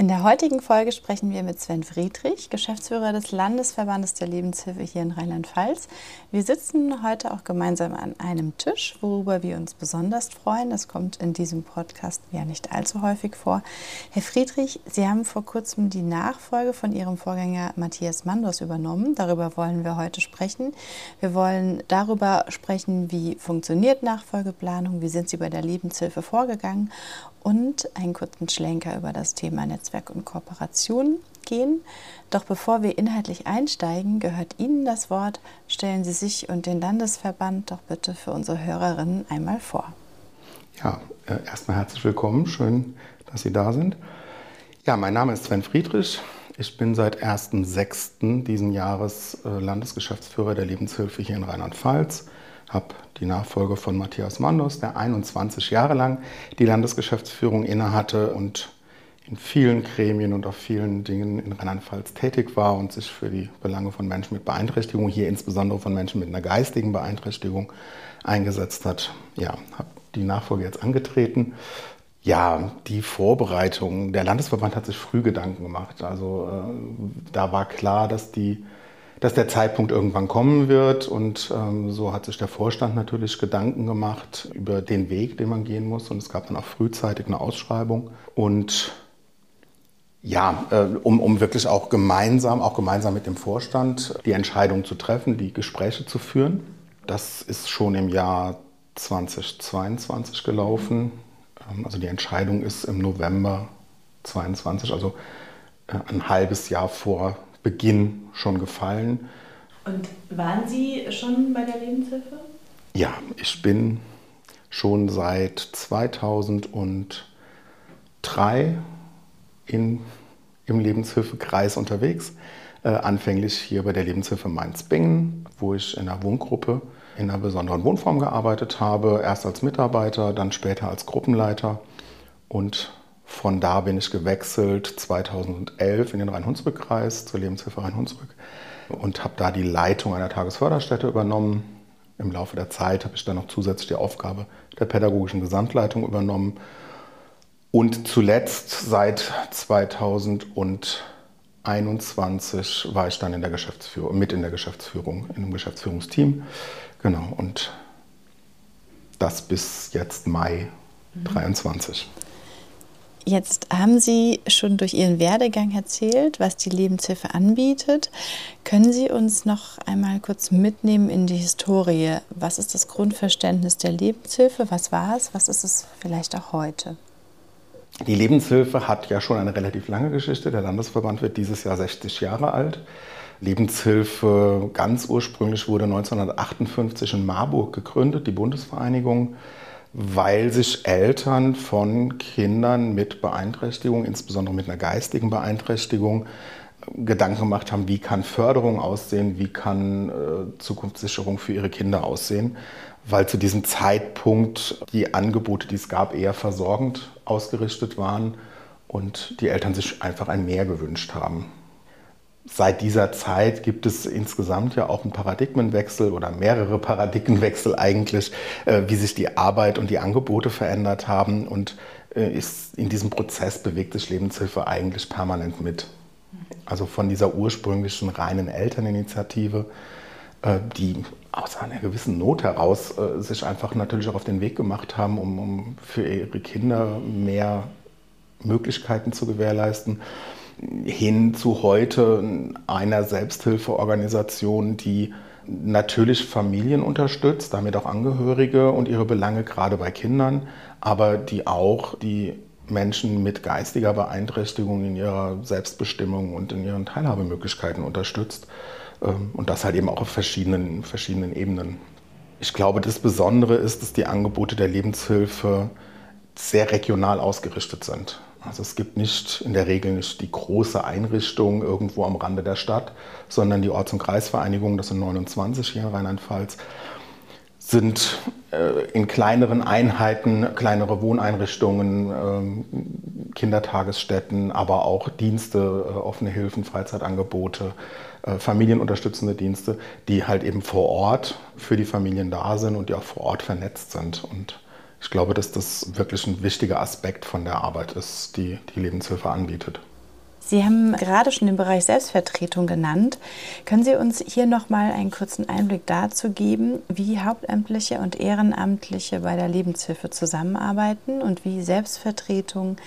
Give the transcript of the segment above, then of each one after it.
In der heutigen Folge sprechen wir mit Sven Friedrich, Geschäftsführer des Landesverbandes der Lebenshilfe hier in Rheinland-Pfalz. Wir sitzen heute auch gemeinsam an einem Tisch, worüber wir uns besonders freuen. Das kommt in diesem Podcast ja nicht allzu häufig vor. Herr Friedrich, Sie haben vor kurzem die Nachfolge von Ihrem Vorgänger Matthias Mandors übernommen. Darüber wollen wir heute sprechen. Wir wollen darüber sprechen, wie funktioniert Nachfolgeplanung, wie sind Sie bei der Lebenshilfe vorgegangen und einen kurzen Schlenker über das Thema Netzwerk und Kooperation gehen. Doch bevor wir inhaltlich einsteigen, gehört Ihnen das Wort. Stellen Sie sich und den Landesverband doch bitte für unsere Hörerinnen einmal vor. Ja, äh, erstmal herzlich willkommen. Schön, dass Sie da sind. Ja, mein Name ist Sven Friedrich. Ich bin seit 1.6. diesen Jahres äh, Landesgeschäftsführer der Lebenshilfe hier in Rheinland-Pfalz habe die Nachfolge von Matthias Mandos, der 21 Jahre lang die Landesgeschäftsführung innehatte und in vielen Gremien und auf vielen Dingen in Rheinland-Pfalz tätig war und sich für die Belange von Menschen mit Beeinträchtigung, hier insbesondere von Menschen mit einer geistigen Beeinträchtigung, eingesetzt hat. Ja, habe die Nachfolge jetzt angetreten. Ja, die Vorbereitung. Der Landesverband hat sich früh Gedanken gemacht. Also äh, da war klar, dass die dass der Zeitpunkt irgendwann kommen wird. Und ähm, so hat sich der Vorstand natürlich Gedanken gemacht über den Weg, den man gehen muss. Und es gab dann auch frühzeitig eine Ausschreibung. Und ja, äh, um, um wirklich auch gemeinsam, auch gemeinsam mit dem Vorstand die Entscheidung zu treffen, die Gespräche zu führen. Das ist schon im Jahr 2022 gelaufen. Ähm, also die Entscheidung ist im November 2022, also äh, ein halbes Jahr vor Beginn schon gefallen. Und waren Sie schon bei der Lebenshilfe? Ja, ich bin schon seit 2003 in, im Lebenshilfekreis unterwegs. Äh, anfänglich hier bei der Lebenshilfe Mainz-Bingen, wo ich in einer Wohngruppe in einer besonderen Wohnform gearbeitet habe. Erst als Mitarbeiter, dann später als Gruppenleiter und von da bin ich gewechselt 2011 in den Rhein-Hunsrück-Kreis zur Lebenshilfe Rhein-Hunsrück und habe da die Leitung einer Tagesförderstätte übernommen. Im Laufe der Zeit habe ich dann noch zusätzlich die Aufgabe der pädagogischen Gesamtleitung übernommen. Und zuletzt seit 2021 war ich dann in der Geschäftsführung, mit in der Geschäftsführung, in einem Geschäftsführungsteam. Genau, und das bis jetzt Mai mhm. 23. Jetzt haben Sie schon durch Ihren Werdegang erzählt, was die Lebenshilfe anbietet. Können Sie uns noch einmal kurz mitnehmen in die Historie? Was ist das Grundverständnis der Lebenshilfe? Was war es? Was ist es vielleicht auch heute? Die Lebenshilfe hat ja schon eine relativ lange Geschichte. Der Landesverband wird dieses Jahr 60 Jahre alt. Lebenshilfe ganz ursprünglich wurde 1958 in Marburg gegründet, die Bundesvereinigung weil sich Eltern von Kindern mit Beeinträchtigung, insbesondere mit einer geistigen Beeinträchtigung, Gedanken gemacht haben, wie kann Förderung aussehen, wie kann äh, Zukunftssicherung für ihre Kinder aussehen, weil zu diesem Zeitpunkt die Angebote, die es gab, eher versorgend ausgerichtet waren und die Eltern sich einfach ein Mehr gewünscht haben seit dieser Zeit gibt es insgesamt ja auch einen Paradigmenwechsel oder mehrere Paradigmenwechsel eigentlich, äh, wie sich die Arbeit und die Angebote verändert haben. Und äh, ist, in diesem Prozess bewegt sich Lebenshilfe eigentlich permanent mit. Also von dieser ursprünglichen reinen Elterninitiative, äh, die aus einer gewissen Not heraus sich einfach natürlich auch auf den Weg gemacht haben, um, um für ihre Kinder mehr Möglichkeiten zu gewährleisten hin zu heute einer Selbsthilfeorganisation, die natürlich Familien unterstützt, damit auch Angehörige und ihre Belange gerade bei Kindern, aber die auch die Menschen mit geistiger Beeinträchtigung in ihrer Selbstbestimmung und in ihren Teilhabemöglichkeiten unterstützt. Ähm, und das halt eben auch auf verschiedenen, verschiedenen Ebenen. Ich glaube, das Besondere ist, dass die Angebote der Lebenshilfe sehr regional ausgerichtet sind. Also es gibt nicht in der Regel nicht die große Einrichtung irgendwo am Rande der Stadt, sondern die Orts- und Kreisvereinigungen, das sind 29 hier in Rheinland-Pfalz, sind äh, in kleineren Einheiten, kleinere Wohneinrichtungen, ähm, Kindertagesstätten, aber auch Dienste, äh, offene Hilfen, Freizeitangebote, äh, familienunterstützende Dienste, die halt eben vor Ort für die Familien da sind und die auch vor Ort vernetzt sind. Und ich glaube, dass das wirklich ein wichtiger Aspekt von der Arbeit ist, die die Lebenshilfe anbietet. Sie haben gerade schon den Bereich Selbstvertretung genannt. Können Sie uns hier noch mal einen kurzen Einblick dazu geben, wie Hauptamtliche und Ehrenamtliche bei der Lebenshilfe zusammenarbeiten und wie Selbstvertretung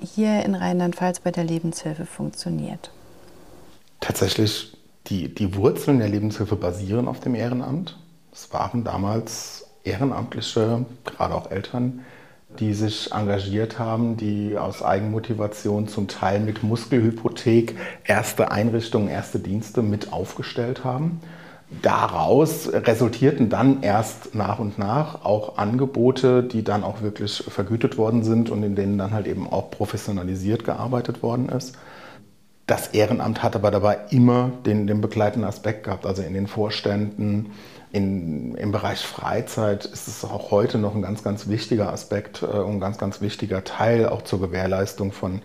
hier in Rheinland-Pfalz bei der Lebenshilfe funktioniert? Tatsächlich, die, die Wurzeln der Lebenshilfe basieren auf dem Ehrenamt. Es waren damals Ehrenamtliche, gerade auch Eltern, die sich engagiert haben, die aus Eigenmotivation zum Teil mit Muskelhypothek erste Einrichtungen, erste Dienste mit aufgestellt haben. Daraus resultierten dann erst nach und nach auch Angebote, die dann auch wirklich vergütet worden sind und in denen dann halt eben auch professionalisiert gearbeitet worden ist. Das Ehrenamt hat aber dabei immer den, den begleitenden Aspekt gehabt, also in den Vorständen, in, Im Bereich Freizeit ist es auch heute noch ein ganz, ganz wichtiger Aspekt äh, und ein ganz, ganz wichtiger Teil auch zur Gewährleistung von,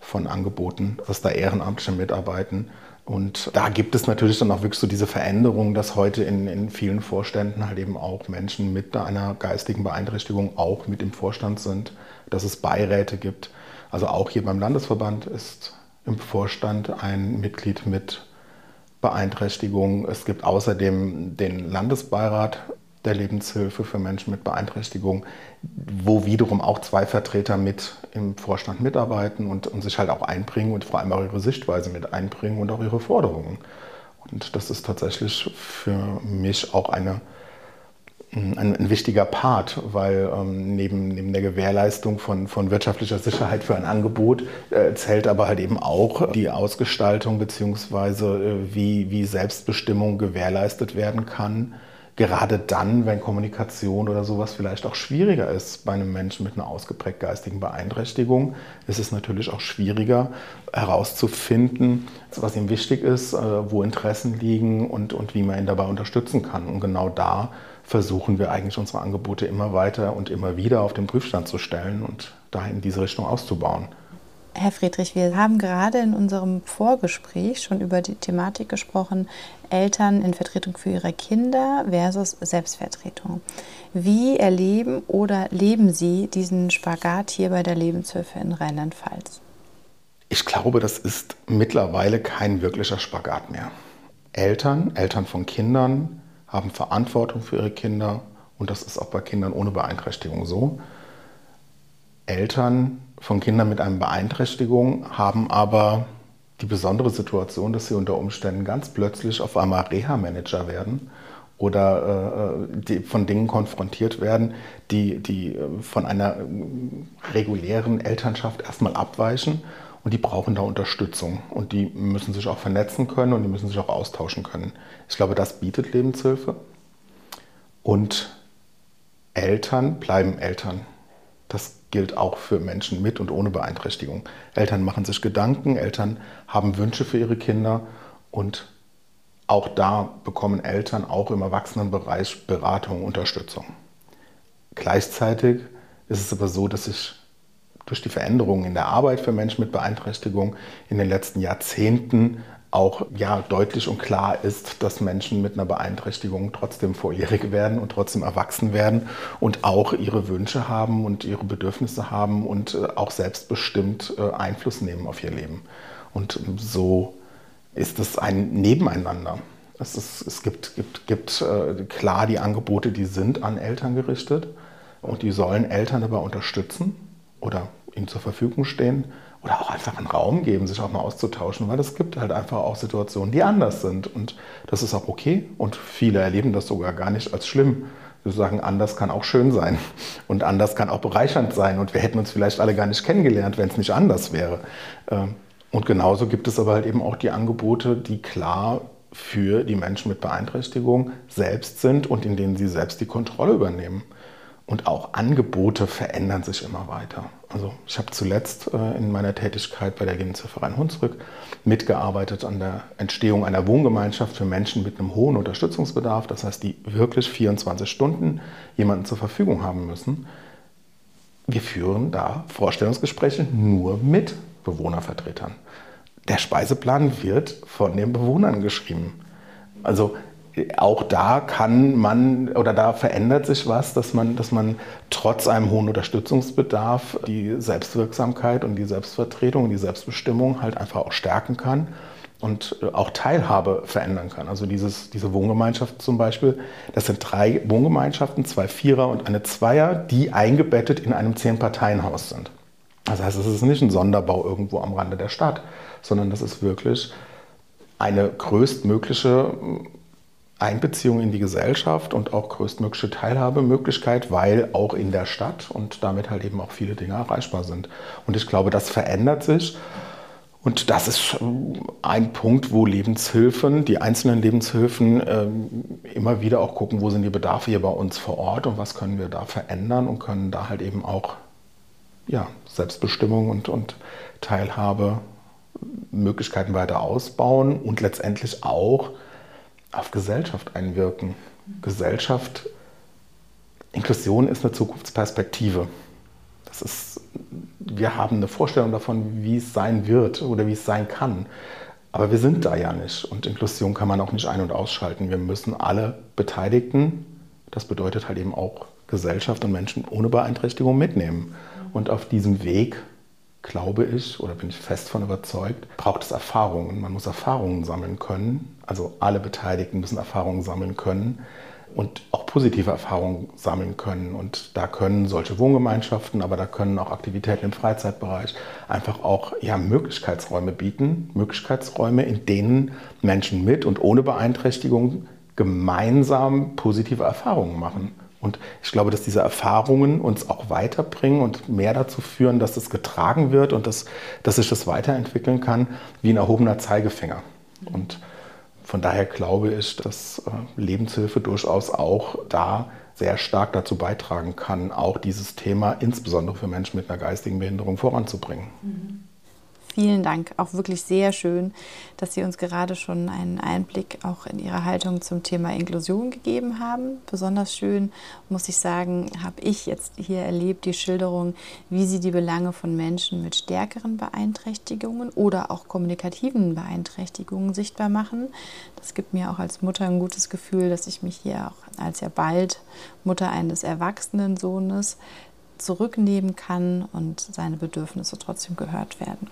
von Angeboten, dass da Ehrenamtliche mitarbeiten. Und da gibt es natürlich dann auch wirklich so diese Veränderung, dass heute in, in vielen Vorständen halt eben auch Menschen mit einer geistigen Beeinträchtigung auch mit im Vorstand sind, dass es Beiräte gibt. Also auch hier beim Landesverband ist im Vorstand ein Mitglied mit Beeinträchtigung. Es gibt außerdem den Landesbeirat der Lebenshilfe für Menschen mit Beeinträchtigung, wo wiederum auch zwei Vertreter mit im Vorstand mitarbeiten und, und sich halt auch einbringen und vor allem auch ihre Sichtweise mit einbringen und auch ihre Forderungen. Und das ist tatsächlich für mich auch eine ein, ein, wichtiger Part, weil ähm, neben, neben der Gewährleistung von, von wirtschaftlicher Sicherheit für ein Angebot äh, zählt aber halt eben auch die Ausgestaltung bzw. Äh, wie, wie Selbstbestimmung gewährleistet werden kann. Gerade dann, wenn Kommunikation oder sowas vielleicht auch schwieriger ist bei einem Menschen mit einer ausgeprägt geistigen Beeinträchtigung, ist es natürlich auch schwieriger herauszufinden, was ihm wichtig ist, äh, wo Interessen liegen und, und wie man ihn dabei unterstützen kann. Und genau da versuchen wir eigentlich unsere Angebote immer weiter und immer wieder auf den Prüfstand zu stellen und dahin in diese Richtung auszubauen. Herr Friedrich, wir haben gerade in unserem Vorgespräch schon über die Thematik gesprochen, Eltern in Vertretung für ihre Kinder versus Selbstvertretung. Wie erleben oder leben Sie diesen Spagat hier bei der Lebenshilfe in Rheinland-Pfalz? Ich glaube, das ist mittlerweile kein wirklicher Spagat mehr. Eltern, Eltern von Kindern haben Verantwortung für ihre Kinder und das ist auch bei Kindern ohne Beeinträchtigung so. Eltern von Kindern mit einer Beeinträchtigung haben aber die besondere Situation, dass sie unter Umständen ganz plötzlich auf einmal Reha-Manager werden oder äh, die von Dingen konfrontiert werden, die, die von einer regulären Elternschaft erstmal abweichen und die brauchen da Unterstützung und die müssen sich auch vernetzen können und die müssen sich auch austauschen können. Ich glaube, das bietet Lebenshilfe und Eltern bleiben Eltern. Das gilt auch für Menschen mit und ohne Beeinträchtigung. Eltern machen sich Gedanken, Eltern haben Wünsche für ihre Kinder und auch da bekommen Eltern auch im Erwachsenenbereich Beratung, Unterstützung. Gleichzeitig ist es aber so, dass sich durch die Veränderungen in der Arbeit für Menschen mit Beeinträchtigung in den letzten Jahrzehnten auch ja, deutlich und klar ist, dass Menschen mit einer Beeinträchtigung trotzdem volljährig werden und trotzdem erwachsen werden und auch ihre Wünsche haben und ihre Bedürfnisse haben und äh, auch selbstbestimmt äh, Einfluss nehmen auf ihr Leben. Und so ist es ein Nebeneinander. Es, ist, es gibt, gibt, gibt äh, klar die Angebote, die sind an Eltern gerichtet und die sollen Eltern dabei unterstützen oder ihnen zur Verfügung stehen oder auch einfach einen Raum geben, sich auch mal auszutauschen, weil es gibt halt einfach auch Situationen, die anders sind und das ist auch okay und viele erleben das sogar gar nicht als schlimm. Sie sagen, anders kann auch schön sein und anders kann auch bereichernd sein und wir hätten uns vielleicht alle gar nicht kennengelernt, wenn es nicht anders wäre. Ähm, und genauso gibt es aber halt eben auch die Angebote, die klar für die Menschen mit Beeinträchtigung selbst sind und in denen sie selbst die Kontrolle übernehmen. Und auch Angebote verändern sich immer weiter. Also ich habe zuletzt äh, in meiner Tätigkeit bei der Lebenshilfe Rhein-Hunsrück mitgearbeitet an der Entstehung einer Wohngemeinschaft für Menschen mit einem hohen Unterstützungsbedarf. Das heißt, die wirklich 24 Stunden jemanden zur Verfügung haben müssen. Wir führen da Vorstellungsgespräche nur mit Bewohnervertretern. Der Speiseplan wird von den Bewohnern geschrieben. Also auch da kann man oder da verändert sich was, dass man, dass man trotz einem hohen Unterstützungsbedarf die Selbstwirksamkeit und die Selbstvertretung und die Selbstbestimmung halt einfach auch stärken kann und auch Teilhabe verändern kann. Also dieses, diese Wohngemeinschaft zum Beispiel, das sind drei Wohngemeinschaften, zwei Vierer und eine Zweier, die eingebettet in einem Zehn-Parteien-Haus sind. Das heißt, es ist nicht ein Sonderbau irgendwo am Rande der Stadt, sondern das ist wirklich eine größtmögliche Einbeziehung in die Gesellschaft und auch größtmögliche Teilhabemöglichkeit, weil auch in der Stadt und damit halt eben auch viele Dinge erreichbar sind. Und ich glaube, das verändert sich. Und das ist ein Punkt, wo Lebenshilfen, die einzelnen Lebenshilfen ähm, immer wieder auch gucken, wo sind die Bedarfe hier bei uns vor Ort und was können wir da verändern und können da halt eben auch ja, Selbstbestimmung und, und Teilhabe Möglichkeiten weiter ausbauen und letztendlich auch auf Gesellschaft einwirken. Gesellschaft, Inklusion ist eine Zukunftsperspektive. Das ist, wir haben eine Vorstellung davon, wie es sein wird oder wie es sein kann. Aber wir sind da ja nicht. Und Inklusion kann man auch nicht ein- und ausschalten. Wir müssen alle Beteiligten, das bedeutet halt eben auch Gesellschaft und Menschen ohne Beeinträchtigung mitnehmen. Und auf diesem Weg glaube ich oder bin ich fest von überzeugt, braucht es Erfahrungen. Man muss Erfahrungen sammeln können. Also alle Beteiligten müssen Erfahrungen sammeln können und auch positive Erfahrungen sammeln können. Und da können solche Wohngemeinschaften, aber da können auch Aktivitäten im Freizeitbereich einfach auch ja, Möglichkeitsräume bieten. Möglichkeitsräume, in denen Menschen mit und ohne Beeinträchtigung gemeinsam positive Erfahrungen machen. Und ich glaube, dass diese Erfahrungen uns auch weiterbringen und mehr dazu führen, dass es getragen wird und dass, dass sich das weiterentwickeln kann wie ein erhobener Zeigefinger. Und von daher glaube ich, dass äh, Lebenshilfe durchaus auch da sehr stark dazu beitragen kann, auch dieses Thema insbesondere für Menschen mit einer geistigen Behinderung voranzubringen. Mhm. Vielen Dank. Auch wirklich sehr schön, dass Sie uns gerade schon einen Einblick auch in Ihre Haltung zum Thema Inklusion gegeben haben. Besonders schön, muss ich sagen, habe ich jetzt hier erlebt, die Schilderung, wie Sie die Belange von Menschen mit stärkeren Beeinträchtigungen oder auch kommunikativen Beeinträchtigungen sichtbar machen. Das gibt mir auch als Mutter ein gutes Gefühl, dass ich mich hier auch als ja bald Mutter eines erwachsenen Sohnes zurücknehmen kann und seine Bedürfnisse trotzdem gehört werden.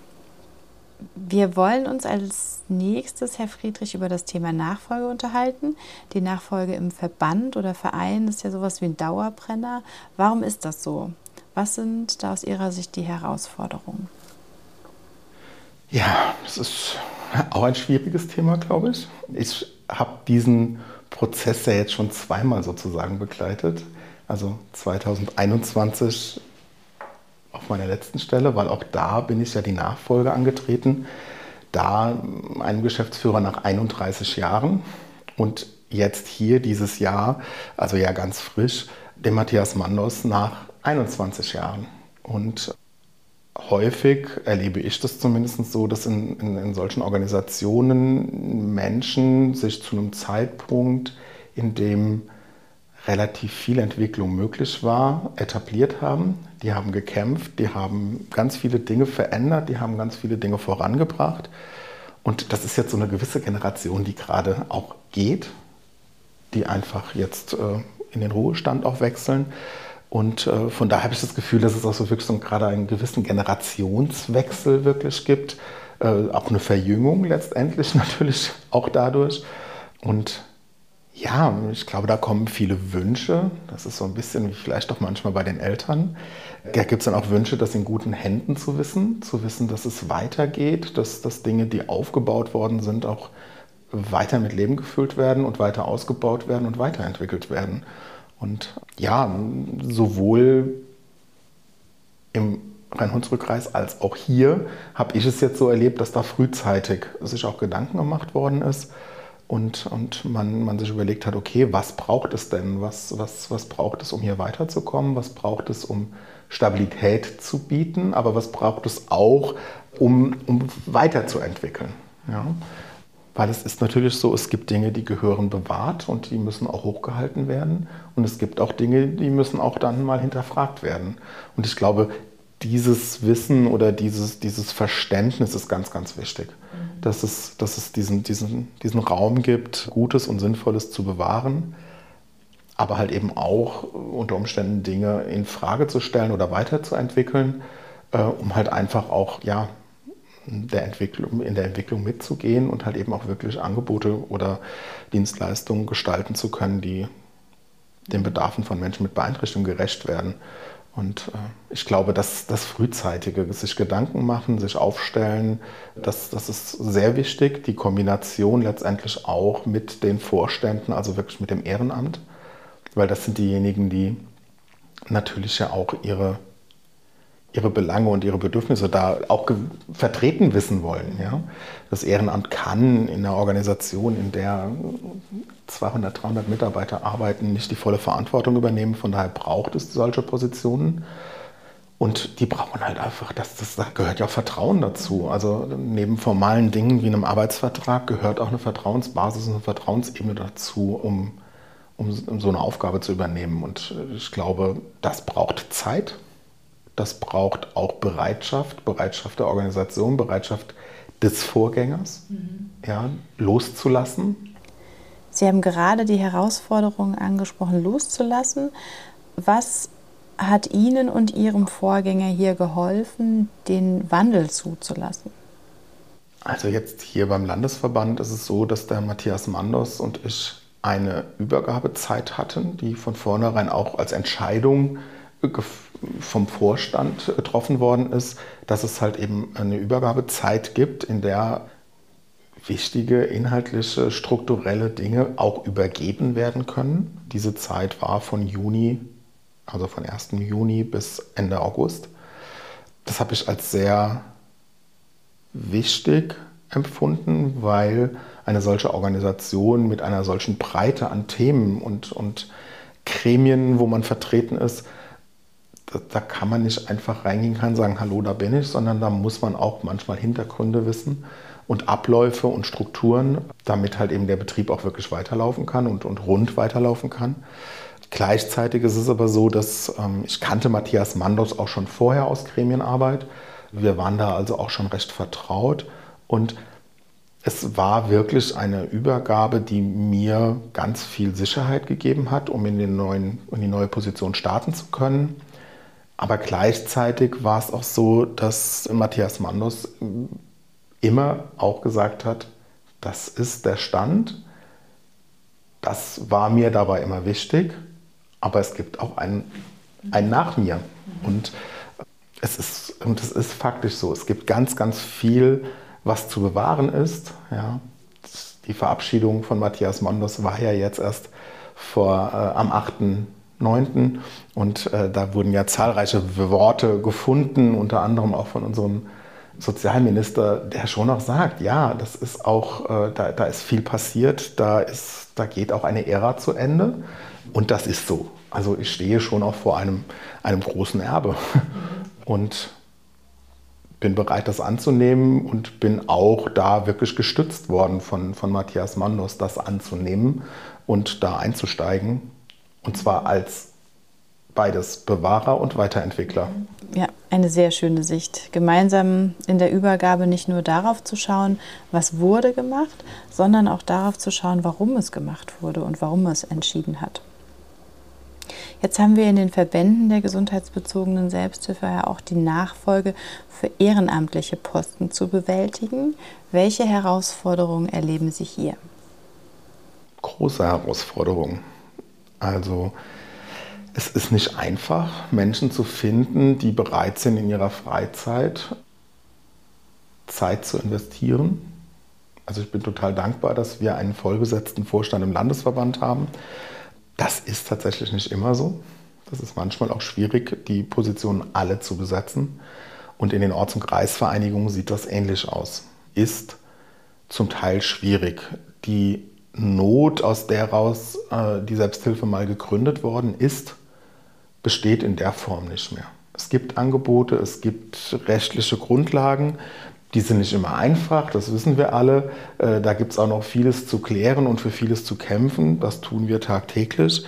Wir wollen uns als nächstes, Herr Friedrich, über das Thema Nachfolge unterhalten. Die Nachfolge im Verband oder Verein ist ja sowas wie ein Dauerbrenner. Warum ist das so? Was sind da aus Ihrer Sicht die Herausforderungen? Ja, das ist auch ein schwieriges Thema, glaube ich. Ich habe diesen Prozess ja jetzt schon zweimal sozusagen begleitet. Also 2021 auf meiner letzten Stelle, weil auch da bin ich ja die Nachfolge angetreten. Da einem Geschäftsführer nach 31 Jahren und jetzt hier dieses Jahr, also ja ganz frisch, dem Matthias Mandos nach 21 Jahren. Und häufig erlebe ich das zumindest so, dass in, in, in solchen Organisationen Menschen sich zu einem Zeitpunkt, in dem relativ viel Entwicklung möglich war, etabliert haben. Die haben gekämpft, die haben ganz viele Dinge verändert, die haben ganz viele Dinge vorangebracht. Und das ist jetzt so eine gewisse Generation, die gerade auch geht, die einfach jetzt äh, in den Ruhestand auch wechseln. Und äh, von daher habe ich das Gefühl, dass es auch so wirklich so gerade einen gewissen Generationswechsel wirklich gibt. Äh, auch eine Verjüngung letztendlich natürlich auch dadurch. Und ja, ich glaube, da kommen viele Wünsche. Das ist so ein bisschen wie vielleicht auch manchmal bei den Eltern. Da gibt es dann auch Wünsche, das in guten Händen zu wissen, zu wissen, dass es weitergeht, dass, dass Dinge, die aufgebaut worden sind, auch weiter mit Leben gefüllt werden und weiter ausgebaut werden und weiterentwickelt werden. Und ja, sowohl im Rhein-Hunsrück-Kreis als auch hier habe ich es jetzt so erlebt, dass da frühzeitig sich auch Gedanken gemacht worden ist und, und man, man sich überlegt hat, okay, was braucht es denn? Was, was, was braucht es, um hier weiterzukommen? Was braucht es, um Stabilität zu bieten? Aber was braucht es auch, um, um weiterzuentwickeln? Ja? Weil es ist natürlich so, es gibt Dinge, die gehören bewahrt und die müssen auch hochgehalten werden. Und es gibt auch Dinge, die müssen auch dann mal hinterfragt werden. Und ich glaube, dieses Wissen oder dieses, dieses Verständnis ist ganz, ganz wichtig. Dass es, dass es diesen, diesen, diesen Raum gibt, Gutes und Sinnvolles zu bewahren, aber halt eben auch unter Umständen Dinge in Frage zu stellen oder weiterzuentwickeln, äh, um halt einfach auch ja, der Entwicklung, in der Entwicklung mitzugehen und halt eben auch wirklich Angebote oder Dienstleistungen gestalten zu können, die den Bedarfen von Menschen mit Beeinträchtigung gerecht werden. Und äh, ich glaube, dass das Frühzeitige, sich Gedanken machen, sich aufstellen, das, das ist sehr wichtig. Die Kombination letztendlich auch mit den Vorständen, also wirklich mit dem Ehrenamt, weil das sind diejenigen, die natürlich ja auch ihre, ihre Belange und ihre Bedürfnisse da auch vertreten wissen wollen. Ja? Das Ehrenamt kann in einer Organisation, in der 200, 300 Mitarbeiter arbeiten, nicht die volle Verantwortung übernehmen. Von daher braucht es solche Positionen. Und die brauchen halt einfach, das, das, da gehört ja auch Vertrauen dazu. Also neben formalen Dingen wie einem Arbeitsvertrag gehört auch eine Vertrauensbasis, eine Vertrauensebene dazu, um, um, um so eine Aufgabe zu übernehmen. Und ich glaube, das braucht Zeit. Das braucht auch Bereitschaft, Bereitschaft der Organisation, Bereitschaft des Vorgängers, mhm. ja, loszulassen, Sie haben gerade die Herausforderung angesprochen, loszulassen. Was hat Ihnen und Ihrem Vorgänger hier geholfen, den Wandel zuzulassen? Also jetzt hier beim Landesverband ist es so, dass der Matthias Mandos und ich eine Übergabezeit hatten, die von vornherein auch als Entscheidung vom Vorstand getroffen worden ist, dass es halt eben eine Übergabezeit gibt, in der wichtige inhaltliche, strukturelle Dinge auch übergeben werden können. Diese Zeit war von Juni, also von 1. Juni bis Ende August. Das habe ich als sehr wichtig empfunden, weil eine solche Organisation mit einer solchen Breite an Themen und, und Gremien, wo man vertreten ist, da, da, kann man nicht einfach reingehen und sagen, hallo, da bin ich, sondern da muss man auch manchmal Hintergründe wissen und Abläufe und Strukturen, damit halt eben der Betrieb auch wirklich weiterlaufen kann und, und rund weiterlaufen kann. Gleichzeitig ist es aber so, dass ähm, ich kannte Matthias Mandos auch schon vorher aus Gremienarbeit. Wir waren da also auch schon recht vertraut und es war wirklich eine Übergabe, die mir ganz viel Sicherheit gegeben hat, um in, den neuen, in die neue Position starten zu können. Aber gleichzeitig war es auch so, dass Matthias Mandos immer auch gesagt hat, das ist der Stand, das war mir dabei immer wichtig, aber es gibt auch einen, einen nach mir. Und es, ist, und es ist faktisch so, es gibt ganz, ganz viel, was zu bewahren ist. Ja. Die Verabschiedung von Matthias Mondos war ja jetzt erst vor, äh, am 8.9. Und äh, da wurden ja zahlreiche Worte gefunden, unter anderem auch von unserem Sozialminister, der schon noch sagt, ja, das ist auch, äh, da, da ist viel passiert, da, ist, da geht auch eine Ära zu Ende und das ist so. Also ich stehe schon auch vor einem, einem großen Erbe und bin bereit, das anzunehmen und bin auch da wirklich gestützt worden von, von Matthias Mandos, das anzunehmen und da einzusteigen. Und zwar als beides, Bewahrer und Weiterentwickler. Ja, eine sehr schöne Sicht. Gemeinsam in der Übergabe nicht nur darauf zu schauen, was wurde gemacht, sondern auch darauf zu schauen, warum es gemacht wurde und warum es entschieden hat. Jetzt haben wir in den Verbänden der gesundheitsbezogenen Selbsthilfe ja auch die Nachfolge für ehrenamtliche Posten zu bewältigen. Welche Herausforderungen erleben Sie hier? Große Herausforderungen. Also es ist nicht einfach, Menschen zu finden, die bereit sind, in ihrer Freizeit Zeit zu investieren. Also ich bin total dankbar, dass wir einen vollbesetzten Vorstand im Landesverband haben. Das ist tatsächlich nicht immer so. Das ist manchmal auch schwierig, die Positionen alle zu besetzen. Und in den Orts- und Kreisvereinigungen sieht das ähnlich aus. Ist zum Teil schwierig. Die Not, aus der heraus äh, die Selbsthilfe mal gegründet worden ist, besteht in der Form nicht mehr. Es gibt Angebote, es gibt rechtliche Grundlagen, die sind nicht immer einfach, das wissen wir alle. Äh, da gibt es auch noch vieles zu klären und für vieles zu kämpfen. Das tun wir tagtäglich.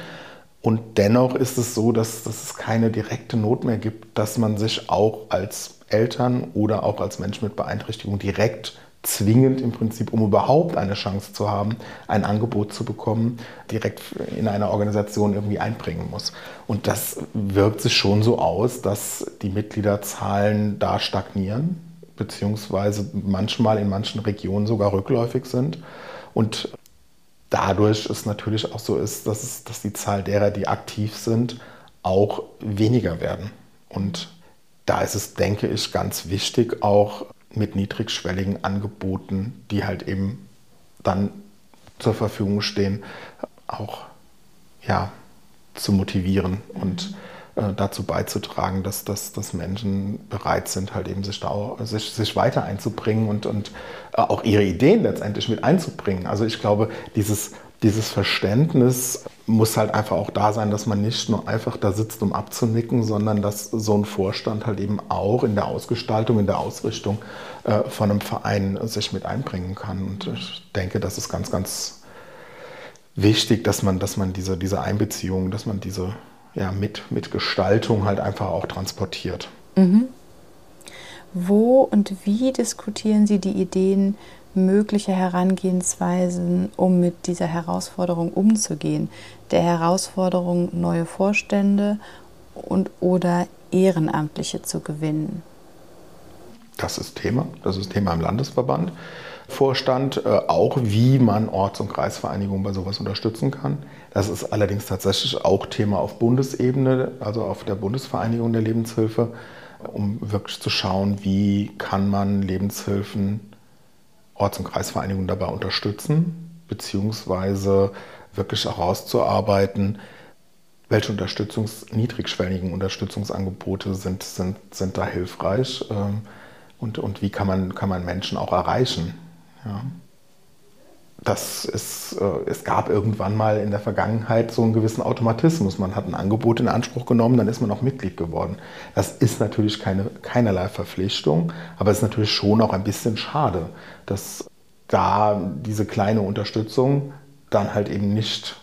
Und dennoch ist es so, dass, dass es keine direkte Not mehr gibt, dass man sich auch als Eltern oder auch als Mensch mit Beeinträchtigung direkt zwingend im Prinzip, um überhaupt eine Chance zu haben, ein Angebot zu bekommen, direkt in einer Organisation irgendwie einbringen muss. Und das wirkt sich schon so aus, dass die Mitgliederzahlen da stagnieren, beziehungsweise manchmal in manchen Regionen sogar rückläufig sind. Und dadurch es natürlich auch so ist, dass, es, dass die Zahl derer, die aktiv sind, auch weniger werden. Und da ist es, denke ich, ganz wichtig, auch mit niedrigschwelligen Angeboten, die halt eben dann zur Verfügung stehen, auch ja, zu motivieren und äh, dazu beizutragen, dass, dass, dass Menschen bereit sind, halt eben sich, da sich, sich weiter einzubringen und, und äh, auch ihre Ideen letztendlich mit einzubringen. Also ich glaube, dieses, dieses Verständnis muss halt einfach auch da sein, dass man nicht nur einfach da sitzt, um abzunicken, sondern dass so ein Vorstand halt eben auch in der Ausgestaltung, in der Ausrichtung äh, von einem Verein sich mit einbringen kann. Und ich denke, das ist ganz, ganz wichtig, dass man, dass man diese, diese Einbeziehung, dass man diese ja, mit, mit Gestaltung halt einfach auch transportiert. Mhm. Wo und wie diskutieren Sie die Ideen möglicher Herangehensweisen, um mit dieser Herausforderung umzugehen? Der Herausforderung, neue Vorstände und oder Ehrenamtliche zu gewinnen? Das ist Thema. Das ist Thema im Landesverband. Vorstand, äh, auch wie man Orts- und Kreisvereinigungen bei sowas unterstützen kann. Das ist allerdings tatsächlich auch Thema auf Bundesebene, also auf der Bundesvereinigung der Lebenshilfe, um wirklich zu schauen, wie kann man Lebenshilfen, Orts- und Kreisvereinigungen dabei unterstützen, beziehungsweise wirklich herauszuarbeiten, welche Unterstützungs-, niedrigschwelligen Unterstützungsangebote sind, sind, sind da hilfreich ähm, und, und wie kann man, kann man Menschen auch erreichen. Ja. Das ist, äh, es gab irgendwann mal in der Vergangenheit so einen gewissen Automatismus. Man hat ein Angebot in Anspruch genommen, dann ist man auch Mitglied geworden. Das ist natürlich keine, keinerlei Verpflichtung, aber es ist natürlich schon auch ein bisschen schade, dass da diese kleine Unterstützung dann halt eben nicht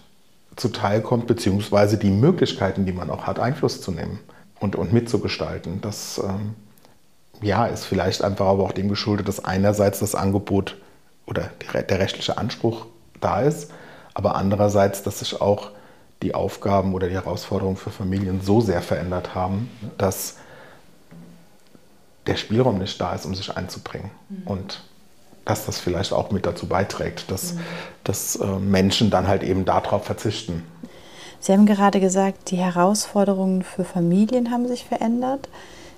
zuteilkommt, beziehungsweise die Möglichkeiten, die man auch hat, Einfluss zu nehmen und, und mitzugestalten. Das ähm, ja, ist vielleicht einfach aber auch dem geschuldet, dass einerseits das Angebot oder der rechtliche Anspruch da ist, aber andererseits, dass sich auch die Aufgaben oder die Herausforderungen für Familien so sehr verändert haben, dass der Spielraum nicht da ist, um sich einzubringen. Mhm. Und dass das vielleicht auch mit dazu beiträgt, dass, mhm. dass äh, Menschen dann halt eben darauf verzichten. Sie haben gerade gesagt, die Herausforderungen für Familien haben sich verändert.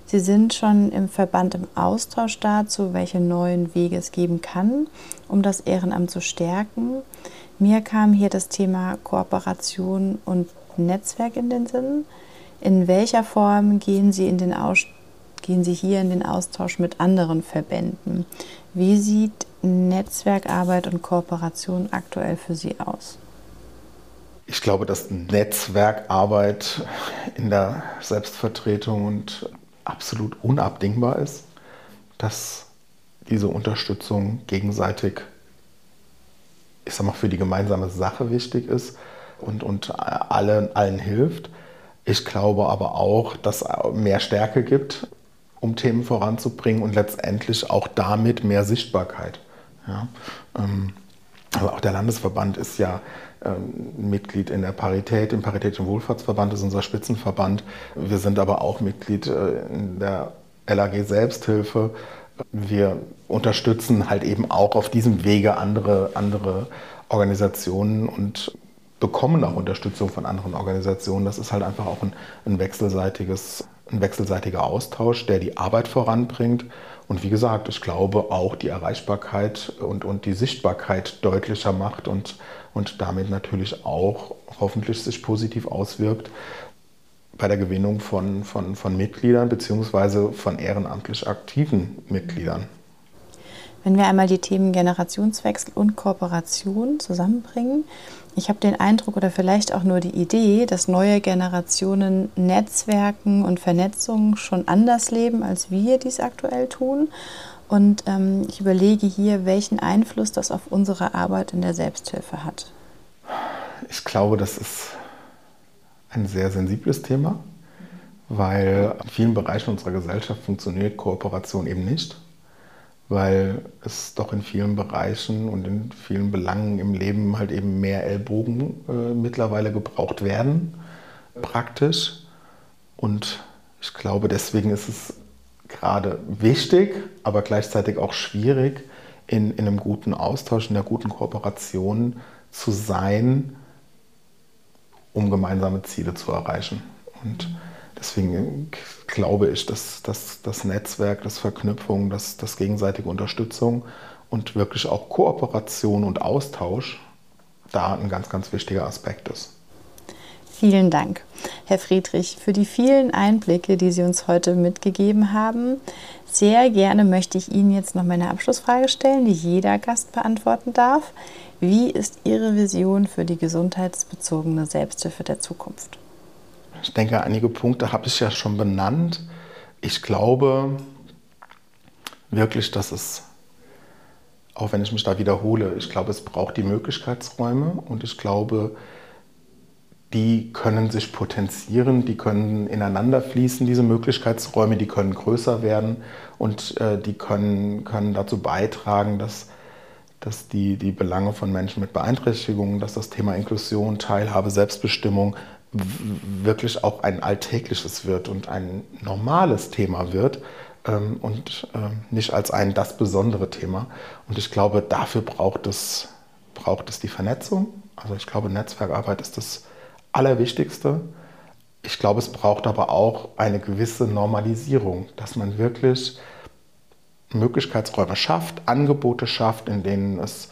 Sie sind schon im Verband im Austausch dazu, welche neuen Wege es geben kann, um das Ehrenamt zu stärken. Mir kam hier das Thema Kooperation und Netzwerk in den Sinn. In welcher Form gehen Sie, in den Aus gehen Sie hier in den Austausch mit anderen Verbänden? Wie sieht Netzwerkarbeit und Kooperation aktuell für Sie aus? Ich glaube, dass Netzwerkarbeit in der Selbstvertretung und absolut unabdingbar ist, dass diese Unterstützung gegenseitig, ich sag mal, für die gemeinsame Sache wichtig ist und, und allen, allen hilft. Ich glaube aber auch, dass es mehr Stärke gibt, um Themen voranzubringen und letztendlich auch damit mehr Sichtbarkeit. Ja, ähm, also auch der Landesverband ist ja ähm, Mitglied in der Parität, im Paritätischen Wohlfahrtsverband ist unser Spitzenverband. Wir sind aber auch Mitglied äh, in der LAG Selbsthilfe. Wir unterstützen halt eben auch auf diesem Wege andere, andere Organisationen und bekommen auch Unterstützung von anderen Organisationen. Das ist halt einfach auch ein, ein wechselseitiges, ein wechselseitiger Austausch, der die Arbeit voranbringt und wie gesagt, ich glaube auch die Erreichbarkeit und, und die Sichtbarkeit deutlicher macht und, und damit natürlich auch hoffentlich sich positiv auswirkt bei der Gewinnung von, von, von Mitgliedern bzw. von ehrenamtlich aktiven Mitgliedern. Wenn wir einmal die Themen Generationswechsel und Kooperation zusammenbringen, ich habe den Eindruck oder vielleicht auch nur die Idee, dass neue Generationen Netzwerken und Vernetzungen schon anders leben, als wir dies aktuell tun. Und ähm, ich überlege hier, welchen Einfluss das auf unsere Arbeit in der Selbsthilfe hat. Ich glaube, das ist ein sehr sensibles Thema, weil in vielen Bereichen unserer Gesellschaft funktioniert Kooperation eben nicht weil es doch in vielen Bereichen und in vielen Belangen im Leben halt eben mehr Ellbogen äh, mittlerweile gebraucht werden, praktisch. Und ich glaube, deswegen ist es gerade wichtig, aber gleichzeitig auch schwierig, in, in einem guten Austausch, in einer guten Kooperation zu sein, um gemeinsame Ziele zu erreichen. Und Deswegen glaube ich, dass, dass das Netzwerk, das Verknüpfung, das, das gegenseitige Unterstützung und wirklich auch Kooperation und Austausch da ein ganz, ganz wichtiger Aspekt ist. Vielen Dank, Herr Friedrich, für die vielen Einblicke, die Sie uns heute mitgegeben haben. Sehr gerne möchte ich Ihnen jetzt noch meine Abschlussfrage stellen, die jeder Gast beantworten darf. Wie ist Ihre Vision für die gesundheitsbezogene Selbsthilfe der Zukunft? Ich denke, einige Punkte habe ich ja schon benannt. Ich glaube wirklich, dass es, auch wenn ich mich da wiederhole, ich glaube, es braucht die Möglichkeitsräume und ich glaube, die können sich potenzieren, die können ineinander fließen, diese Möglichkeitsräume, die können größer werden und äh, die können, können dazu beitragen, dass, dass die, die Belange von Menschen mit Beeinträchtigungen, dass das Thema Inklusion, Teilhabe, Selbstbestimmung wirklich auch ein alltägliches wird und ein normales Thema wird ähm, und äh, nicht als ein das besondere Thema. Und ich glaube, dafür braucht es, braucht es die Vernetzung. Also ich glaube, Netzwerkarbeit ist das Allerwichtigste. Ich glaube, es braucht aber auch eine gewisse Normalisierung, dass man wirklich Möglichkeitsräume schafft, Angebote schafft, in denen es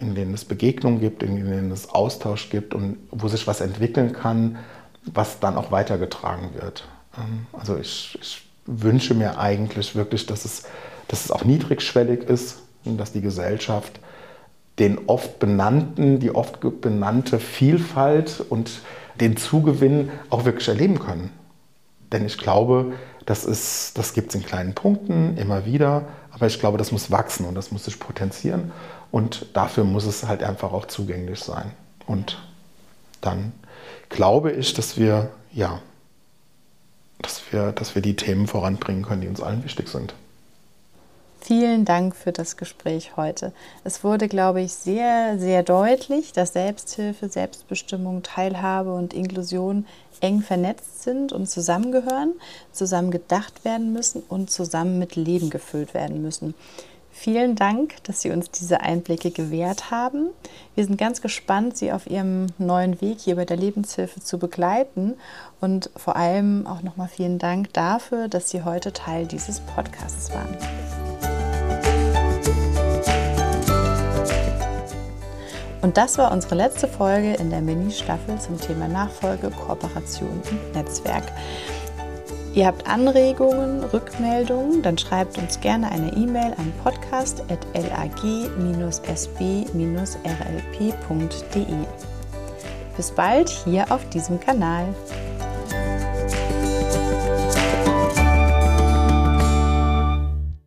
in denen es Begegnungen gibt, in denen es Austausch gibt und wo sich was entwickeln kann, was dann auch weitergetragen wird. Ähm, also ich, ich wünsche mir eigentlich wirklich, dass es, dass es auch niedrigschwellig ist und dass die Gesellschaft den oft benannten, die oft benannte Vielfalt und den Zugewinn auch wirklich erleben können. Denn ich glaube, das, das gibt es in kleinen Punkten immer wieder, aber ich glaube, das muss wachsen und das muss sich potenzieren. Und dafür muss es halt einfach auch zugänglich sein. Und dann glaube ich, dass wir, ja, dass wir, dass wir die Themen voranbringen können, die uns allen wichtig sind. Vielen Dank für das Gespräch heute. Es wurde, glaube ich, sehr, sehr deutlich, dass Selbsthilfe, Selbstbestimmung, Teilhabe und Inklusion eng vernetzt sind und zusammengehören, zusammen gedacht werden müssen und zusammen mit Leben gefüllt werden müssen. Vielen Dank, dass Sie uns diese Einblicke gewährt haben. Wir sind ganz gespannt, Sie auf Ihrem neuen Weg hier bei der Lebenshilfe zu begleiten. Und vor allem auch nochmal vielen Dank dafür, dass Sie heute Teil dieses Podcasts waren. Und das war unsere letzte Folge in der Mini-Staffel zum Thema Nachfolge, Kooperation und Netzwerk. Ihr habt Anregungen, Rückmeldungen, dann schreibt uns gerne eine E-Mail an podcast.lag-sb-rlp.de. Bis bald hier auf diesem Kanal.